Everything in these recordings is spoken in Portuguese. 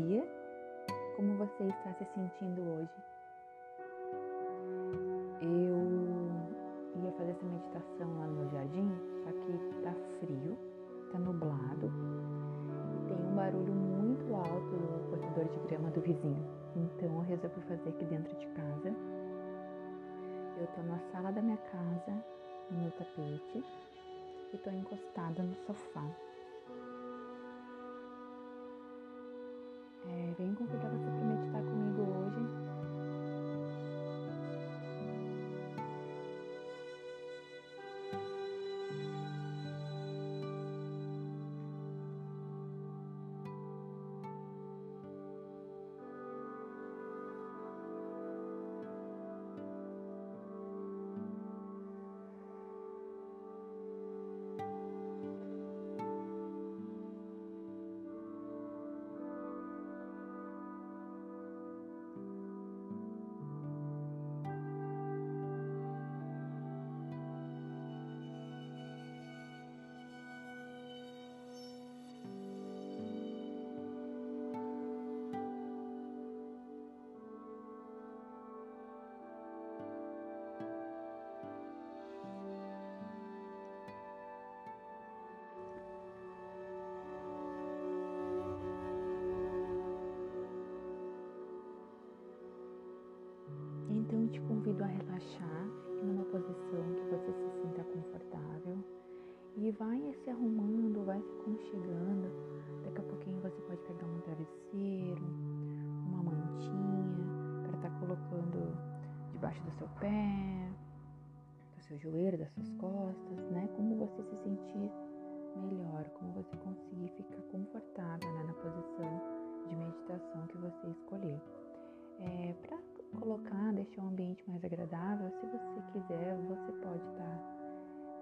dia. Como você está se sentindo hoje? Eu ia fazer essa meditação lá no jardim, só que tá frio, tá nublado e tem um barulho muito alto do cortador de grama do vizinho. Então eu resolvi fazer aqui dentro de casa. Eu tô na sala da minha casa, no tapete, e tô encostada no sofá. Venho convidar você relaxar numa posição que você se sinta confortável e vai se arrumando, vai se conchegando. Daqui a pouquinho você pode pegar um travesseiro, uma mantinha para estar tá colocando debaixo do seu pé, do seu joelho, das suas costas, né? Como você se sentir melhor, como você conseguir ficar confortável né? na posição de meditação que você escolher. É, para colocar, deixar o ambiente mais agradável. Se você quiser, você pode estar tá,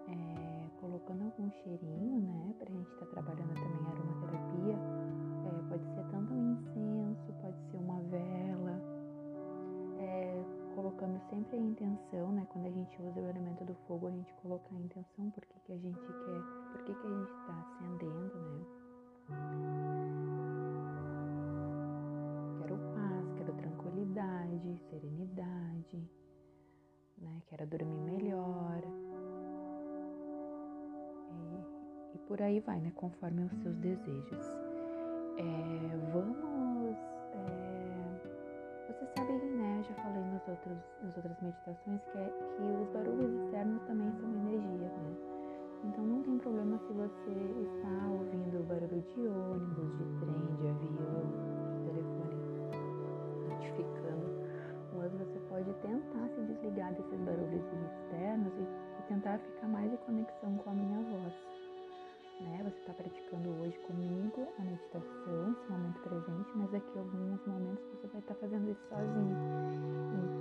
é, colocando algum cheirinho, né? Pra gente estar tá trabalhando também aromaterapia. É, pode ser tanto um incenso, pode ser uma vela. É, colocando sempre a intenção, né? Quando a gente usa o elemento do fogo, a gente coloca a intenção, por que, a gente quer, por que, que a gente está acendendo, né? Serenidade, né? Quero dormir melhor. E, e por aí vai, né? Conforme os seus desejos. É, vamos. É, você sabe, né? Já falei nos outros, nas outras meditações que, é, que os barulhos externos também são energias, né? Então não tem problema se você está ouvindo o barulho de ônibus, de trem, de avião, de telefone notificando pode tentar se desligar desses barulhos externos e, e tentar ficar mais em conexão com a minha voz. Né? Você está praticando hoje comigo a meditação, esse momento presente, mas daqui a alguns momentos você vai estar tá fazendo isso sozinho.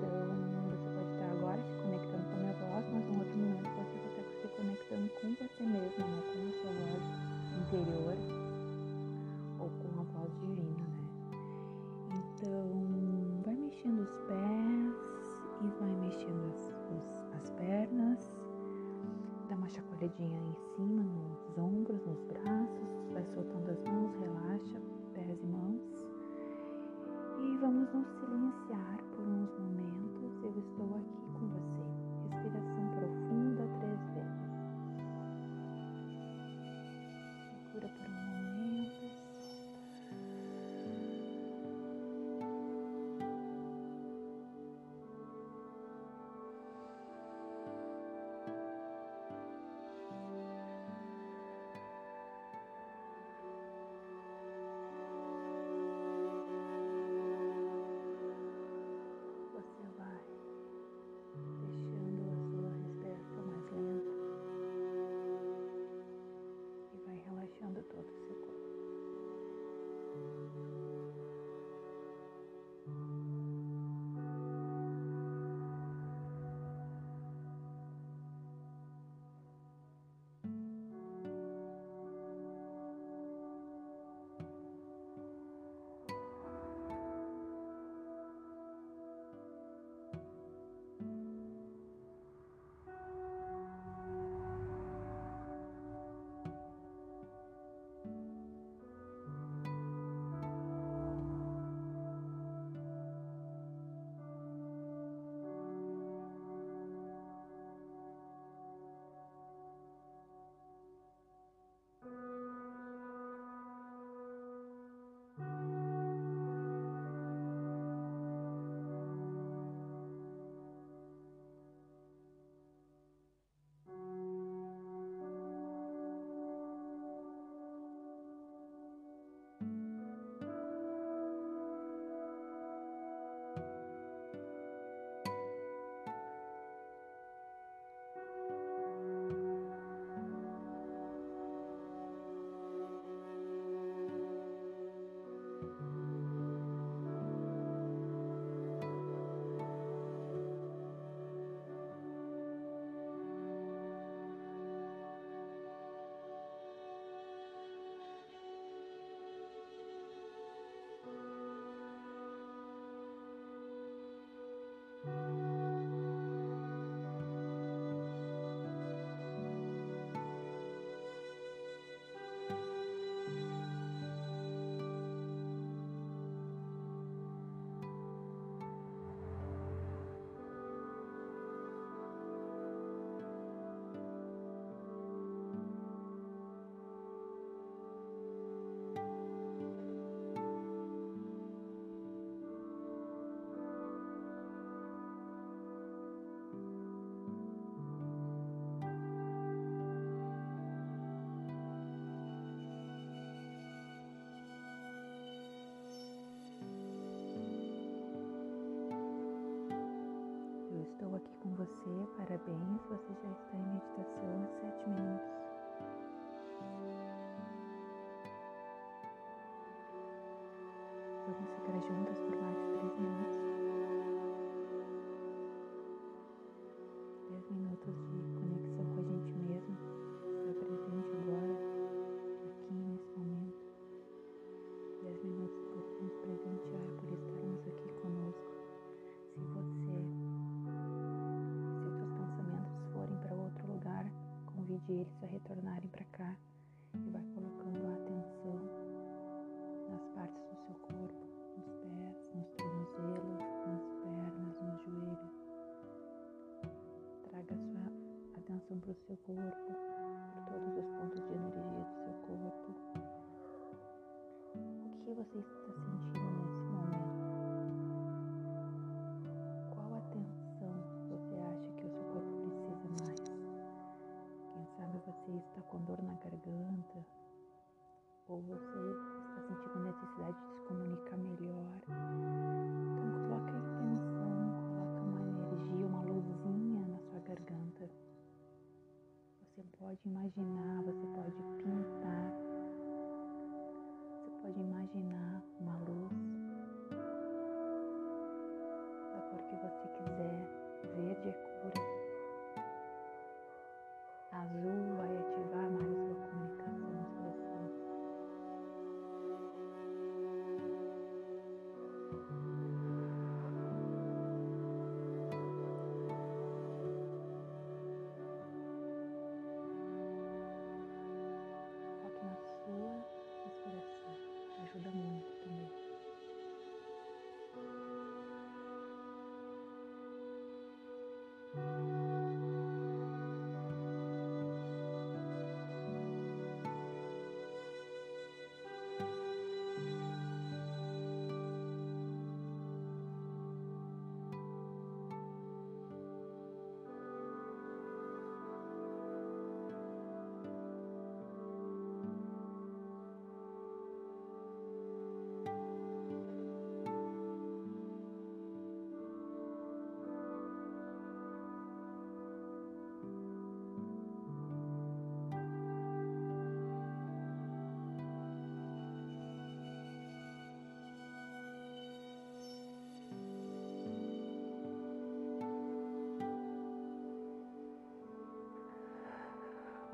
Você, parabéns, você já está em meditação há sete minutos. Vamos ficar juntas por mais três minutos. Dez minutos de convide eles retornarem para cá e vai colocando a atenção nas partes do seu corpo, nos pés, nos tornozelos, nas pernas, nos joelhos. Traga sua atenção para o seu corpo, por todos os pontos de energia do seu corpo. O que você está sentindo garganta?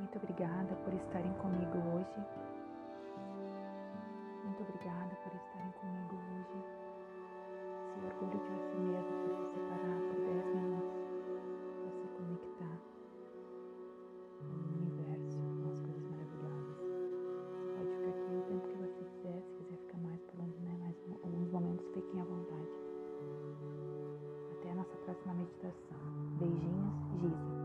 Muito obrigada por estarem comigo hoje. Muito obrigada por estarem comigo hoje. Se orgulho de você mesmo por se separar por 10 minutos, se conectar com o universo, com as coisas maravilhosas. Você pode ficar aqui o tempo que você quiser, se quiser ficar mais por um, né, mais alguns momentos, fiquem à vontade. Até a nossa próxima meditação. Beijinho